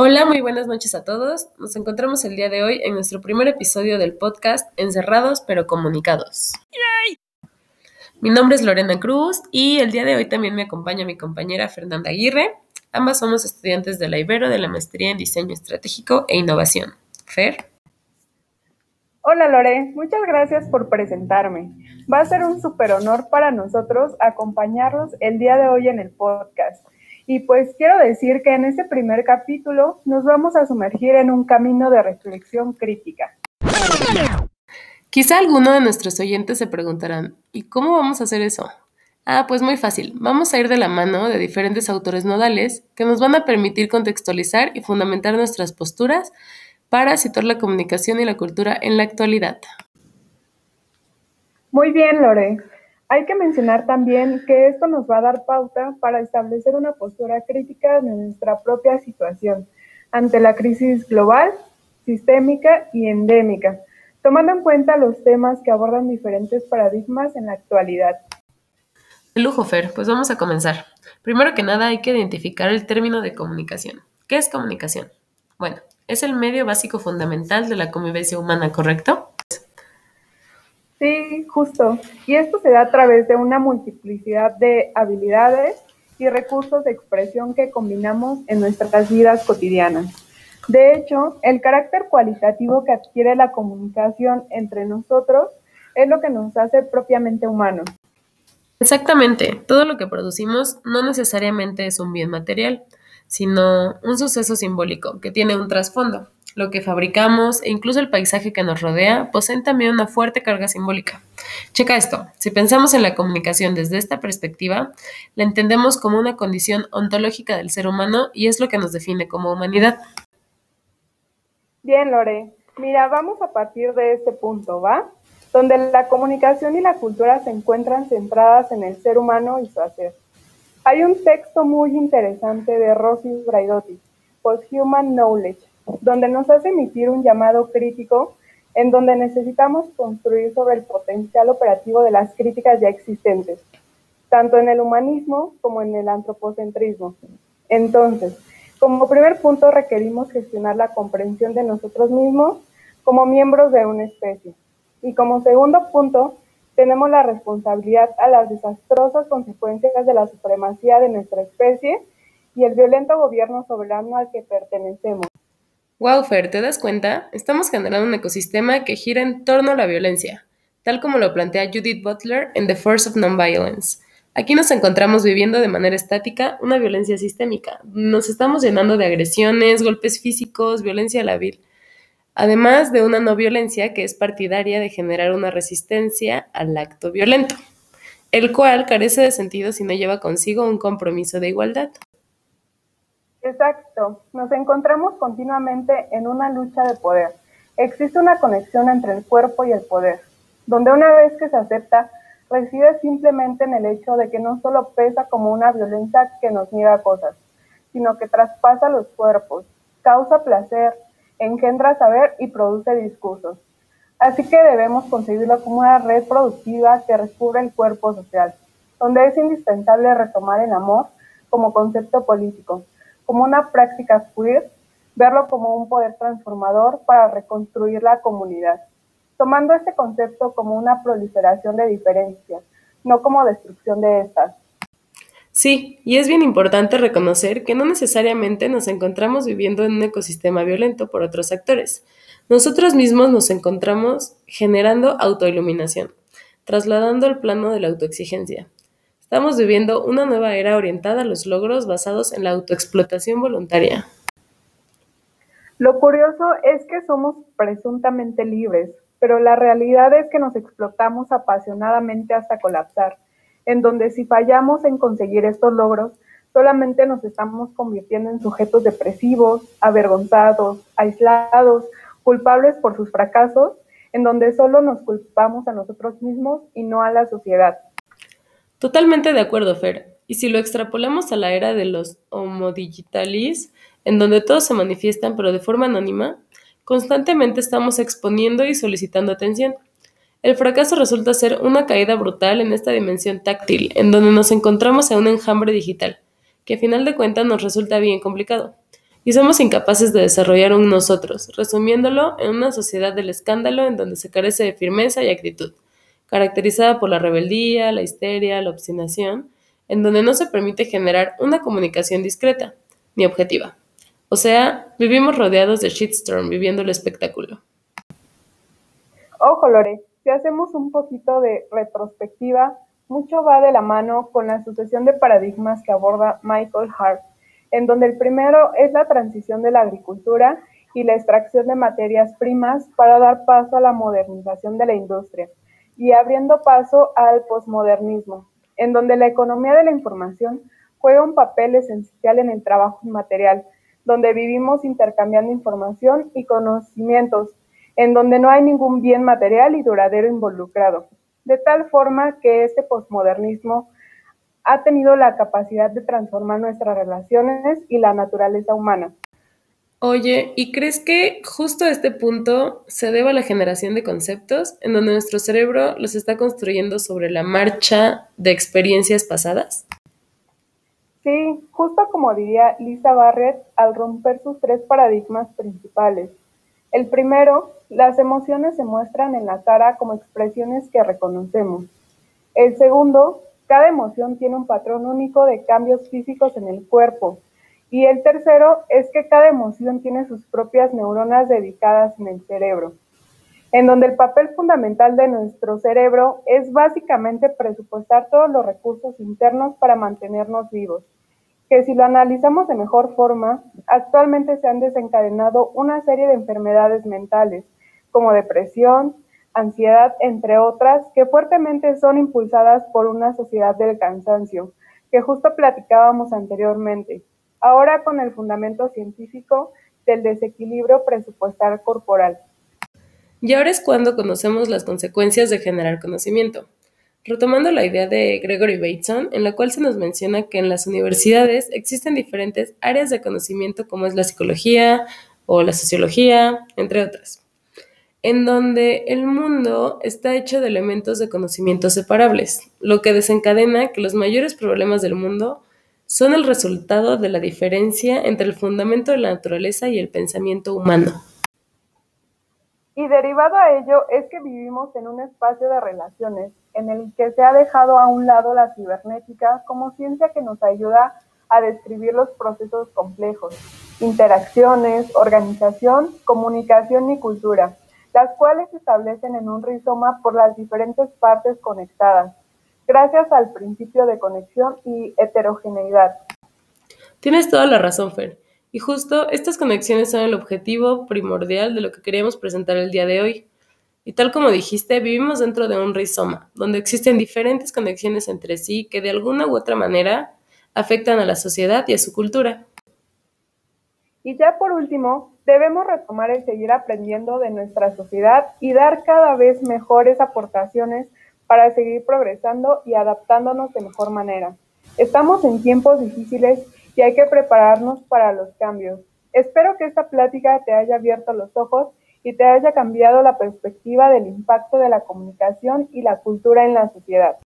Hola, muy buenas noches a todos. Nos encontramos el día de hoy en nuestro primer episodio del podcast Encerrados pero comunicados. Mi nombre es Lorena Cruz y el día de hoy también me acompaña mi compañera Fernanda Aguirre. Ambas somos estudiantes de la Ibero de la Maestría en Diseño Estratégico e Innovación. Fer. Hola Lore, muchas gracias por presentarme. Va a ser un súper honor para nosotros acompañarlos el día de hoy en el podcast. Y pues quiero decir que en este primer capítulo nos vamos a sumergir en un camino de reflexión crítica. Quizá alguno de nuestros oyentes se preguntarán, ¿y cómo vamos a hacer eso? Ah, pues muy fácil. Vamos a ir de la mano de diferentes autores nodales que nos van a permitir contextualizar y fundamentar nuestras posturas para situar la comunicación y la cultura en la actualidad. Muy bien, Lore. Hay que mencionar también que esto nos va a dar pauta para establecer una postura crítica de nuestra propia situación ante la crisis global, sistémica y endémica, tomando en cuenta los temas que abordan diferentes paradigmas en la actualidad. El lujo, Fer, pues vamos a comenzar. Primero que nada hay que identificar el término de comunicación. ¿Qué es comunicación? Bueno, es el medio básico fundamental de la convivencia humana, ¿correcto? Sí, justo. Y esto se da a través de una multiplicidad de habilidades y recursos de expresión que combinamos en nuestras vidas cotidianas. De hecho, el carácter cualitativo que adquiere la comunicación entre nosotros es lo que nos hace propiamente humanos. Exactamente, todo lo que producimos no necesariamente es un bien material, sino un suceso simbólico que tiene un trasfondo lo que fabricamos e incluso el paisaje que nos rodea poseen también una fuerte carga simbólica. Checa esto, si pensamos en la comunicación desde esta perspectiva, la entendemos como una condición ontológica del ser humano y es lo que nos define como humanidad. Bien, Lore. Mira, vamos a partir de este punto, ¿va? Donde la comunicación y la cultura se encuentran centradas en el ser humano y su hacer. Hay un texto muy interesante de Rosy Braidotti, Post-Human Knowledge, donde nos hace emitir un llamado crítico en donde necesitamos construir sobre el potencial operativo de las críticas ya existentes, tanto en el humanismo como en el antropocentrismo. Entonces, como primer punto requerimos gestionar la comprensión de nosotros mismos como miembros de una especie. Y como segundo punto, tenemos la responsabilidad a las desastrosas consecuencias de la supremacía de nuestra especie y el violento gobierno soberano al que pertenecemos. Wow, Fer, ¿te das cuenta? Estamos generando un ecosistema que gira en torno a la violencia, tal como lo plantea Judith Butler en The Force of Nonviolence. Aquí nos encontramos viviendo de manera estática una violencia sistémica. Nos estamos llenando de agresiones, golpes físicos, violencia labil, además de una no violencia que es partidaria de generar una resistencia al acto violento, el cual carece de sentido si no lleva consigo un compromiso de igualdad. Exacto, nos encontramos continuamente en una lucha de poder. Existe una conexión entre el cuerpo y el poder, donde una vez que se acepta, reside simplemente en el hecho de que no solo pesa como una violencia que nos niega cosas, sino que traspasa los cuerpos, causa placer, engendra saber y produce discursos. Así que debemos concebirlo como una red productiva que recubre el cuerpo social, donde es indispensable retomar el amor como concepto político, como una práctica queer, verlo como un poder transformador para reconstruir la comunidad, tomando este concepto como una proliferación de diferencias, no como destrucción de estas. Sí, y es bien importante reconocer que no necesariamente nos encontramos viviendo en un ecosistema violento por otros actores. Nosotros mismos nos encontramos generando autoiluminación, trasladando el plano de la autoexigencia, Estamos viviendo una nueva era orientada a los logros basados en la autoexplotación voluntaria. Lo curioso es que somos presuntamente libres, pero la realidad es que nos explotamos apasionadamente hasta colapsar, en donde si fallamos en conseguir estos logros, solamente nos estamos convirtiendo en sujetos depresivos, avergonzados, aislados, culpables por sus fracasos, en donde solo nos culpamos a nosotros mismos y no a la sociedad. Totalmente de acuerdo, Fer. Y si lo extrapolamos a la era de los homodigitalis, en donde todos se manifiestan pero de forma anónima, constantemente estamos exponiendo y solicitando atención. El fracaso resulta ser una caída brutal en esta dimensión táctil, en donde nos encontramos en un enjambre digital, que a final de cuentas nos resulta bien complicado. y somos incapaces de desarrollar un nosotros, resumiéndolo en una sociedad del escándalo en donde se carece de firmeza y actitud, caracterizada por la rebeldía, la histeria, la obstinación, en donde no se permite generar una comunicación discreta ni objetiva. O sea, vivimos rodeados de shitstorm, viviendo el espectáculo. Ojo, Lore, si hacemos un poquito de retrospectiva, mucho va de la mano con la sucesión de paradigmas que aborda Michael Hart en donde el primero es la transición de la agricultura y la extracción de materias primas para dar paso a la modernización de la industria y abriendo paso al posmodernismo, en donde la economía de la información juega un papel esencial en el trabajo material, donde vivimos intercambiando información y conocimientos, en donde no hay ningún bien material y duradero involucrado, de tal forma que este posmodernismo ha tenido la capacidad de transformar nuestras relaciones y la naturaleza humana. Oye, ¿y crees que justo a este punto se deba a la generación de conceptos en donde nuestro cerebro los está construyendo sobre la marcha de experiencias pasadas? Sí, justo como diría Lisa Barrett al romper sus tres paradigmas principales. El primero, las emociones se muestran en la cara como expresiones que reconocemos. El segundo, cada emoción tiene un patrón único de cambios físicos en el cuerpo. Y el tercero es que cada emoción tiene sus propias neuronas dedicadas en el cerebro, en donde el papel fundamental de nuestro cerebro es básicamente presupuestar todos los recursos internos para mantenernos vivos, que si lo analizamos de mejor forma, actualmente se han desencadenado una serie de enfermedades mentales, como depresión, ansiedad, entre otras, que fuertemente son impulsadas por una sociedad del cansancio, que justo platicábamos anteriormente, ahora con el fundamento científico del desequilibrio presupuestal corporal. Y ahora es cuando conocemos las consecuencias de generar conocimiento. Retomando la idea de Gregory Bateson, en la cual se nos menciona que en las universidades existen diferentes áreas de conocimiento como es la psicología o la sociología, entre otras en donde el mundo está hecho de elementos de conocimiento separables, lo que desencadena que los mayores problemas del mundo son el resultado de la diferencia entre el fundamento de la naturaleza y el pensamiento humano. Y derivado a ello es que vivimos en un espacio de relaciones en el que se ha dejado a un lado la cibernética como ciencia que nos ayuda a describir los procesos complejos, interacciones, organización, comunicación y cultura las cuales se establecen en un rizoma por las diferentes partes conectadas, gracias al principio de conexión y heterogeneidad. Tienes toda la razón, Fer. Y justo estas conexiones son el objetivo primordial de lo que queríamos presentar el día de hoy. Y tal como dijiste, vivimos dentro de un rizoma, donde existen diferentes conexiones entre sí que de alguna u otra manera afectan a la sociedad y a su cultura. Y ya por último, debemos retomar el seguir aprendiendo de nuestra sociedad y dar cada vez mejores aportaciones para seguir progresando y adaptándonos de mejor manera. Estamos en tiempos difíciles y hay que prepararnos para los cambios. Espero que esta plática te haya abierto los ojos y te haya cambiado la perspectiva del impacto de la comunicación y la cultura en la sociedad.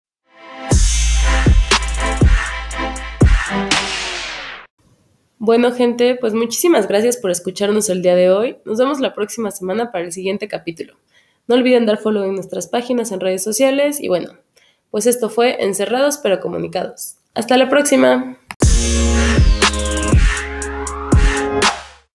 Bueno, gente, pues muchísimas gracias por escucharnos el día de hoy. Nos vemos la próxima semana para el siguiente capítulo. No olviden dar follow en nuestras páginas en redes sociales y bueno, pues esto fue Encerrados pero Comunicados. Hasta la próxima.